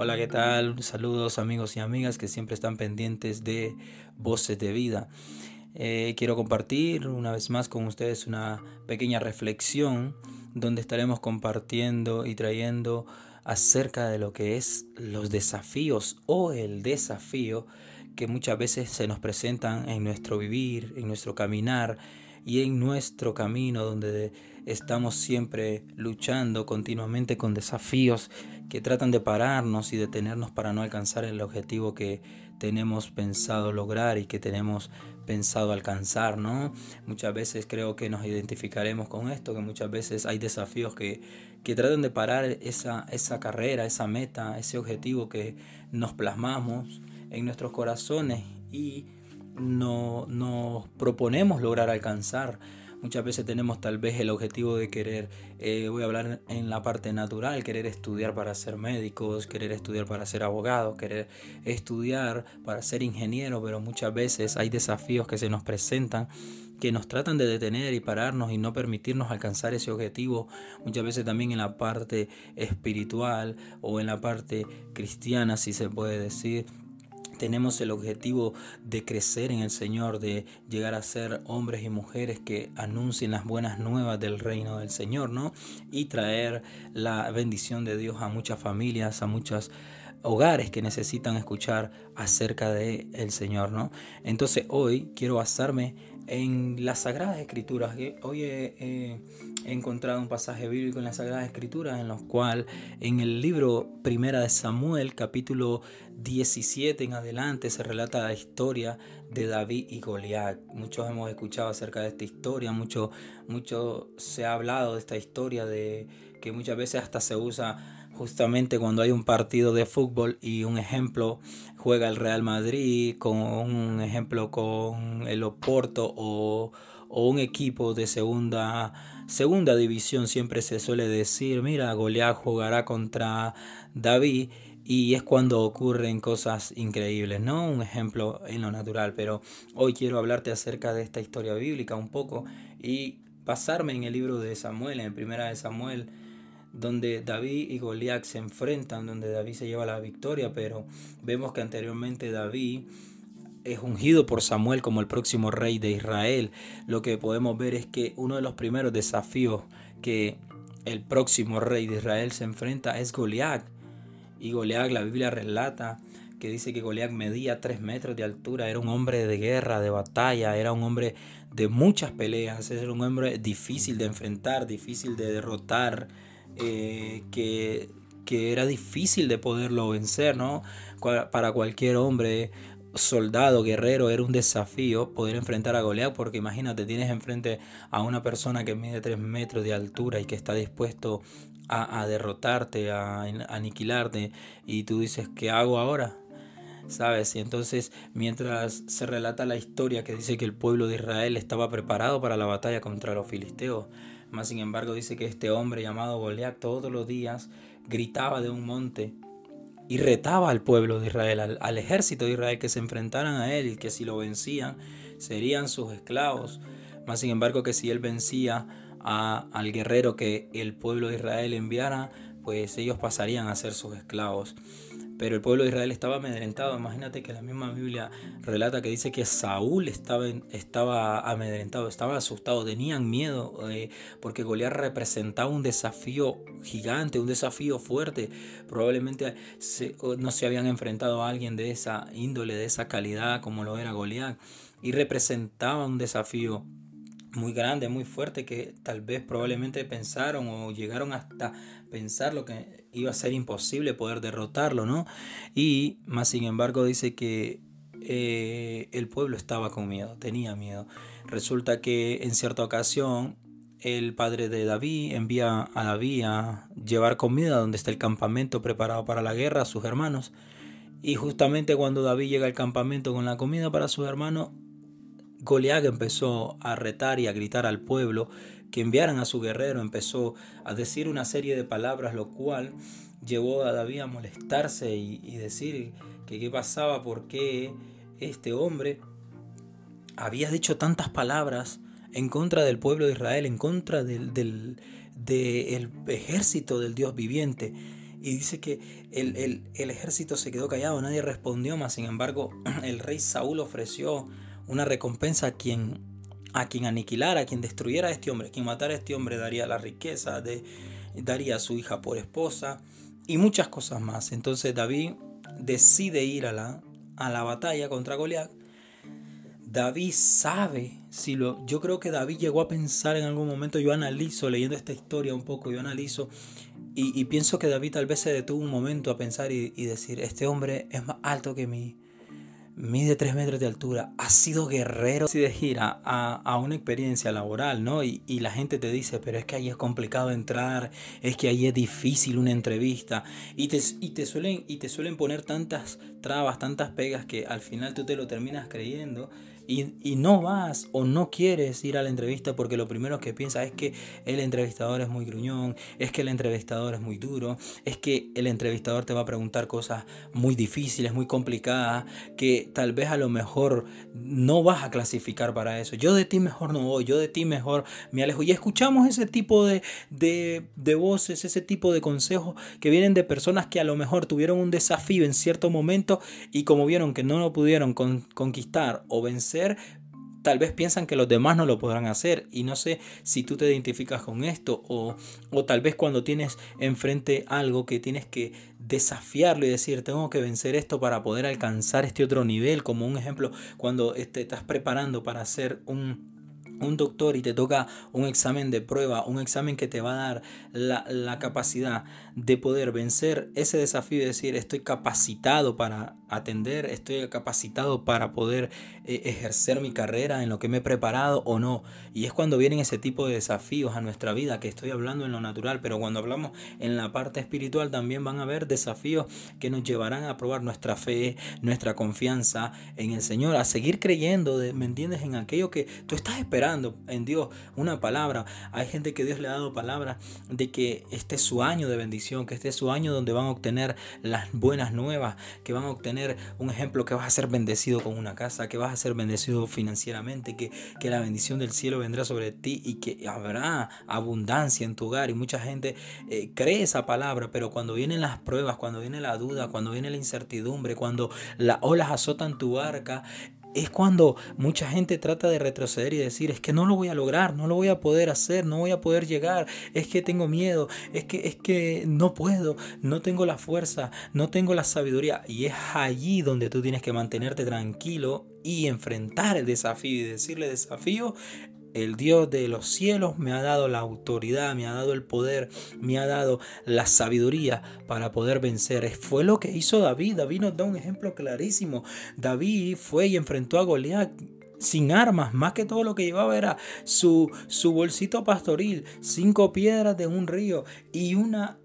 Hola, ¿qué tal? Saludos amigos y amigas que siempre están pendientes de Voces de Vida. Eh, quiero compartir una vez más con ustedes una pequeña reflexión donde estaremos compartiendo y trayendo acerca de lo que es los desafíos o el desafío que muchas veces se nos presentan en nuestro vivir, en nuestro caminar y en nuestro camino donde estamos siempre luchando continuamente con desafíos que tratan de pararnos y detenernos para no alcanzar el objetivo que tenemos pensado lograr y que tenemos pensado alcanzar, ¿no? Muchas veces creo que nos identificaremos con esto, que muchas veces hay desafíos que, que tratan de parar esa, esa carrera, esa meta, ese objetivo que nos plasmamos en nuestros corazones y no, nos proponemos lograr alcanzar. Muchas veces tenemos tal vez el objetivo de querer, eh, voy a hablar en la parte natural, querer estudiar para ser médicos, querer estudiar para ser abogados, querer estudiar para ser ingeniero, pero muchas veces hay desafíos que se nos presentan que nos tratan de detener y pararnos y no permitirnos alcanzar ese objetivo, muchas veces también en la parte espiritual o en la parte cristiana, si se puede decir, tenemos el objetivo de crecer en el Señor, de llegar a ser hombres y mujeres que anuncien las buenas nuevas del reino del Señor, ¿no? Y traer la bendición de Dios a muchas familias, a muchos hogares que necesitan escuchar acerca de Señor, ¿no? Entonces hoy quiero basarme en las Sagradas Escrituras. Hoy he, encontrado un pasaje bíblico en las Sagradas Escrituras en los cual en el libro Primera de Samuel, capítulo 17 en adelante, se relata la historia de David y Goliat. Muchos hemos escuchado acerca de esta historia, mucho, mucho se ha hablado de esta historia de que muchas veces hasta se usa justamente cuando hay un partido de fútbol y un ejemplo juega el Real Madrid con un ejemplo con el Oporto o, un equipo de segunda segunda división siempre se suele decir mira Goliat jugará contra David y es cuando ocurren cosas increíbles, ¿no? Un ejemplo en lo natural, pero hoy quiero hablarte acerca de esta historia bíblica un poco y pasarme en el libro de Samuel, en primera de Samuel donde David y Goliat se enfrentan, donde David se lleva la victoria, pero vemos que anteriormente David es ungido por Samuel como el próximo rey de Israel. Lo que podemos ver es que uno de los primeros desafíos que el próximo rey de Israel se enfrenta es Goliat. Y Goliat, la Biblia relata que dice que Goliat medía tres metros de altura, era un hombre de guerra, de batalla, era un hombre de muchas peleas, era un hombre difícil de enfrentar, difícil de derrotar eh, que, era difícil de poderlo vencer, ¿no? Para cualquier hombre, soldado, guerrero, era un desafío poder enfrentar a Goliat, porque imagínate, tienes enfrente a una persona que mide 3 metros de altura y que está dispuesto a, derrotarte, a, aniquilarte, y tú dices, ¿qué hago ahora? ¿sabes? Y entonces, mientras se relata la historia que dice que el pueblo de Israel estaba preparado para la batalla contra los filisteos, más sin embargo dice que este hombre llamado Goliat todos los días gritaba de un monte y retaba al pueblo de Israel, al, ejército de Israel que se enfrentaran a él y que si lo vencían serían sus esclavos. Más sin embargo que si él vencía al guerrero que el pueblo de Israel enviara, pues ellos pasarían a ser sus esclavos. Pero el pueblo de Israel estaba amedrentado. Imagínate que la misma Biblia relata que dice que Saúl estaba, amedrentado, estaba asustado, tenían miedo, eh, porque Goliat representaba un desafío gigante, un desafío fuerte. Probablemente no se habían enfrentado a alguien de esa índole, de esa calidad como lo era Goliat. Y representaba un desafío muy grande, muy fuerte, que tal vez probablemente pensaron o llegaron hasta pensar lo que iba a ser imposible poder derrotarlo, ¿no? Y más sin embargo dice que eh, el pueblo estaba con miedo, tenía miedo. Resulta que en cierta ocasión el padre de David envía a David a llevar comida donde está el campamento preparado para la guerra a sus hermanos. Y justamente cuando David llega al campamento con la comida para sus hermanos, Goliat empezó a retar y a gritar al pueblo que enviaran a su guerrero, empezó a decir una serie de palabras, lo cual llevó a David a molestarse y, decir que qué pasaba, por qué este hombre había dicho tantas palabras en contra del pueblo de Israel, en contra del, del, del ejército del Dios viviente. y dice que el, el, ejército se quedó callado, nadie respondió más. Sin embargo, el rey Saúl ofreció una recompensa a quien, a quien aniquilara, a quien destruyera a este hombre, a quien matara a este hombre, daría la riqueza, de, daría a su hija por esposa y muchas cosas más. Entonces David decide ir a la, a la batalla contra Goliat. David sabe, si lo, yo creo que David llegó a pensar en algún momento, yo analizo, leyendo esta historia un poco, yo analizo y, pienso que David tal vez se detuvo un momento a pensar y, y decir, este hombre es más alto que mí, mide 3 metros de altura, ha sido guerrero, de gira a, a, una experiencia laboral, ¿no? Y, y, la gente te dice, pero es que ahí es complicado entrar, es que ahí es difícil una entrevista, y te, y te, suelen, y te suelen poner tantas trabas, tantas pegas que al final tú te lo terminas creyendo y, no vas o no quieres ir a la entrevista porque lo primero que piensas es que el entrevistador es muy gruñón, es que el entrevistador es muy duro, es que el entrevistador te va a preguntar cosas muy difíciles, muy complicadas, que tal vez a lo mejor no vas a clasificar para eso. Yo de ti mejor no voy, yo de ti mejor me alejo. Y escuchamos ese tipo de, de voces, ese tipo de consejos que vienen de personas que a lo mejor tuvieron un desafío en cierto momento y como vieron que no lo pudieron conquistar o vencer, tal vez piensan que los demás no lo podrán hacer. Y no sé si tú te identificas con esto o, o, tal vez cuando tienes enfrente algo que tienes que desafiarlo y decir tengo que vencer esto para poder alcanzar este otro nivel como un ejemplo cuando te este, estás preparando para hacer un un doctor y te toca un examen de prueba, un examen que te va a dar la, capacidad de poder vencer ese desafío y decir estoy capacitado para atender, estoy capacitado para poder eh, ejercer mi carrera en lo que me he preparado o no. Y es cuando vienen ese tipo de desafíos a nuestra vida, que estoy hablando en lo natural, pero cuando hablamos en la parte espiritual también van a haber desafíos que nos llevarán a probar nuestra fe, nuestra confianza en el Señor, a seguir creyendo, ¿me entiendes? En aquello que tú estás esperando en Dios una palabra. Hay gente que Dios le ha dado palabra de que este es su año de bendición, que este es su año donde van a obtener las buenas nuevas, que van a obtener un ejemplo que vas a ser bendecido con una casa, que vas a ser bendecido financieramente, que, que la bendición del cielo vendrá sobre ti y que habrá abundancia en tu hogar. Y mucha gente eh, cree esa palabra, pero cuando vienen las pruebas, cuando viene la duda, cuando viene la incertidumbre, cuando las olas azotan tu barca, es cuando mucha gente trata de retroceder y decir, es que no lo voy a lograr, no lo voy a poder hacer, no voy a poder llegar, es que tengo miedo, es que es que no puedo, no tengo la fuerza, no tengo la sabiduría y es allí donde tú tienes que mantenerte tranquilo y enfrentar el desafío y decirle desafío, el Dios de los cielos me ha dado la autoridad, me ha dado el poder, me ha dado la sabiduría para poder vencer. Fue lo que hizo David. David nos da un ejemplo clarísimo. David fue y enfrentó a Goliat sin armas, más que todo lo que llevaba era su, su bolsito pastoril, cinco piedras de un río y una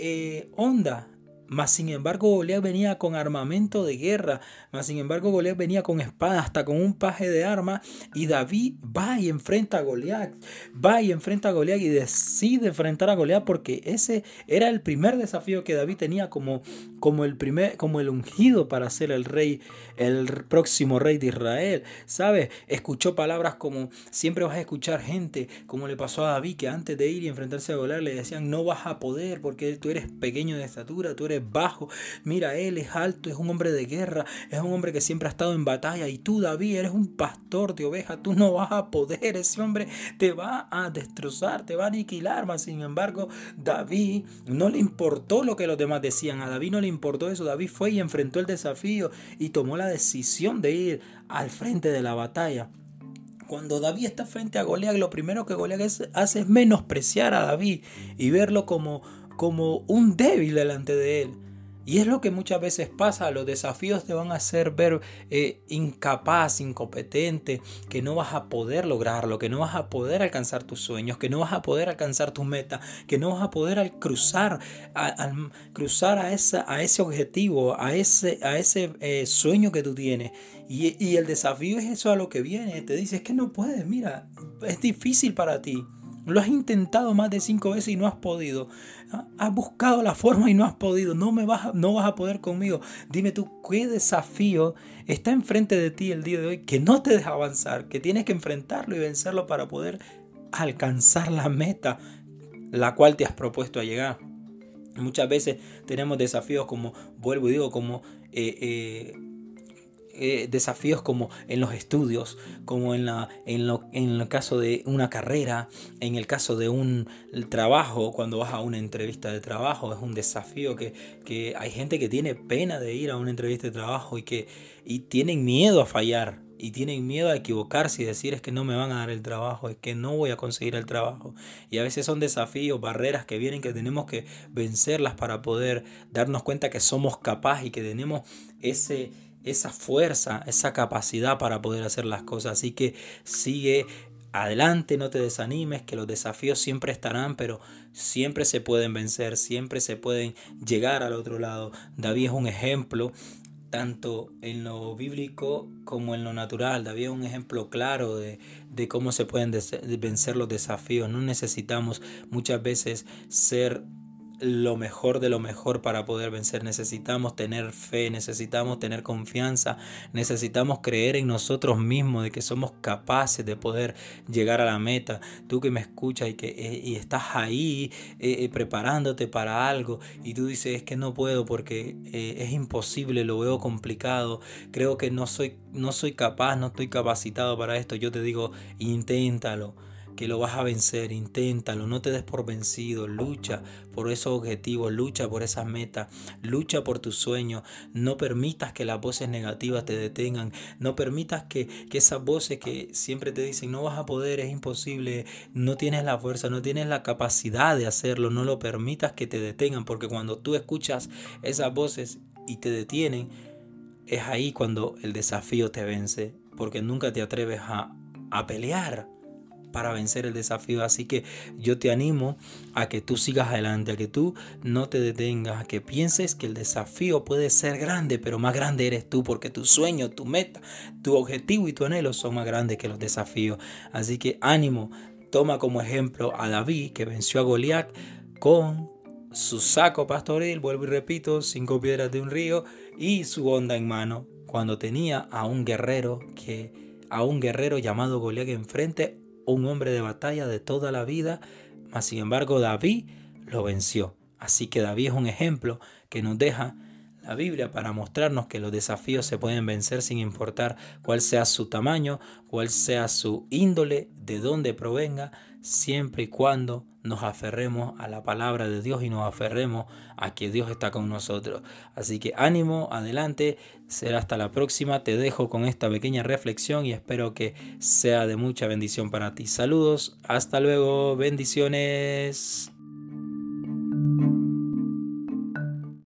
eh, onda mas sin embargo Goliat venía con armamento de guerra, mas sin embargo Goliat venía con espada, hasta con un paje de armas, y David va y enfrenta a Goliat, va y enfrenta a Goliat y decide enfrentar a Goliat porque ese era el primer desafío que David tenía como, como, el, primer, como el ungido para ser el rey, el próximo rey de Israel. ¿Sabes? Escuchó palabras como, siempre vas a escuchar gente, como le pasó a David, que antes de ir y enfrentarse a Goliat le decían, no vas a poder porque tú eres pequeño de estatura, tú eres bajo. Mira, él es alto, es un hombre de guerra, es un hombre que siempre ha estado en batalla. Y tú, David, eres un pastor de ovejas, tú no vas a poder. Ese hombre te va a destrozar, te va a aniquilar. Mas, sin embargo, David no le importó lo que los demás decían. A David no le importó eso. David fue y enfrentó el desafío y tomó la decisión de ir al frente de la batalla cuando David está frente a Goliat, lo primero que Goliat hace es menospreciar a David y verlo como como un débil delante de Él. Y es lo que muchas veces pasa, los desafíos te van a hacer ver eh, incapaz, incompetente, que no vas a poder lograrlo, que no vas a poder alcanzar tus sueños, que no vas a poder alcanzar tus metas, que no vas a poder al cruzar, al cruzar a, esa, a ese objetivo, a ese, a ese eh, sueño que tú tienes. Y, y el desafío es eso a lo que viene, te dice, es que no puedes, mira, es difícil para ti. Lo has intentado más de cinco veces y no has podido. Has buscado la forma y no has podido. No, me vas, no vas a poder conmigo. Dime tú, ¿qué desafío está enfrente de ti el día de hoy que no te deja avanzar? Que tienes que enfrentarlo y vencerlo para poder alcanzar la meta la cual te has propuesto a llegar. Muchas veces tenemos desafíos como, vuelvo y digo, como eh, eh, eh, desafíos como en los estudios, como en, la, en, lo, en el caso de una carrera, en el caso de un trabajo, cuando vas a una entrevista de trabajo, es un desafío que, que hay gente que tiene pena de ir a una entrevista de trabajo y que y tienen miedo a fallar y tienen miedo a equivocarse y decir es que no me van a dar el trabajo, es que no voy a conseguir el trabajo. Y a veces son desafíos, barreras que vienen que tenemos que vencerlas para poder darnos cuenta que somos capaces y que tenemos ese esa fuerza, esa capacidad para poder hacer las cosas. Así que sigue adelante, no te desanimes, que los desafíos siempre estarán, pero siempre se pueden vencer, siempre se pueden llegar al otro lado. David es un ejemplo tanto en lo bíblico como en lo natural. David es un ejemplo claro de, de cómo se pueden vencer los desafíos. No necesitamos muchas veces ser lo mejor de lo mejor para poder vencer. Necesitamos tener fe, necesitamos tener confianza, necesitamos creer en nosotros mismos de que somos capaces de poder llegar a la meta. Tú que me escuchas y que eh, y estás ahí eh, eh, preparándote para algo y tú dices es que no puedo porque es imposible, lo veo complicado, creo que no soy, no soy capaz, no estoy capacitado para esto. Yo te digo, inténtalo que lo vas a vencer, inténtalo, no te des por vencido, lucha por esos objetivos, lucha por esas metas, lucha por tus sueños, no permitas que las voces negativas te detengan, no permitas que, que esas voces que siempre te dicen no vas a poder, es imposible, no tienes la fuerza, no tienes la capacidad de hacerlo, no lo permitas que te detengan, porque cuando tú escuchas esas voces y te detienen, es ahí cuando el desafío te vence, porque nunca te atreves a, a pelear para vencer el desafío. Así que yo te animo a que tú sigas adelante, a que tú no te detengas, a que pienses que el desafío puede ser grande, pero más grande eres tú, porque tu sueño, tu meta, tu objetivo y tu anhelo son más grandes que los desafíos. Así que ánimo, toma como ejemplo a David que venció a Goliat con su saco pastoril, vuelvo y repito, cinco piedras de un río y su onda en mano, cuando tenía a un guerrero que a un guerrero llamado Goliat enfrente un hombre de batalla de toda la vida, mas sin embargo David lo venció. Así que David es un ejemplo que nos deja la Biblia para mostrarnos que los desafíos se pueden vencer sin importar cuál sea su tamaño, cuál sea su índole, de dónde provenga, siempre y cuando nos aferremos a la palabra de Dios y nos aferremos a que Dios está con nosotros. Así que ánimo, adelante, será hasta la próxima. Te dejo con esta pequeña reflexión y espero que sea de mucha bendición para ti. Saludos, hasta luego, bendiciones.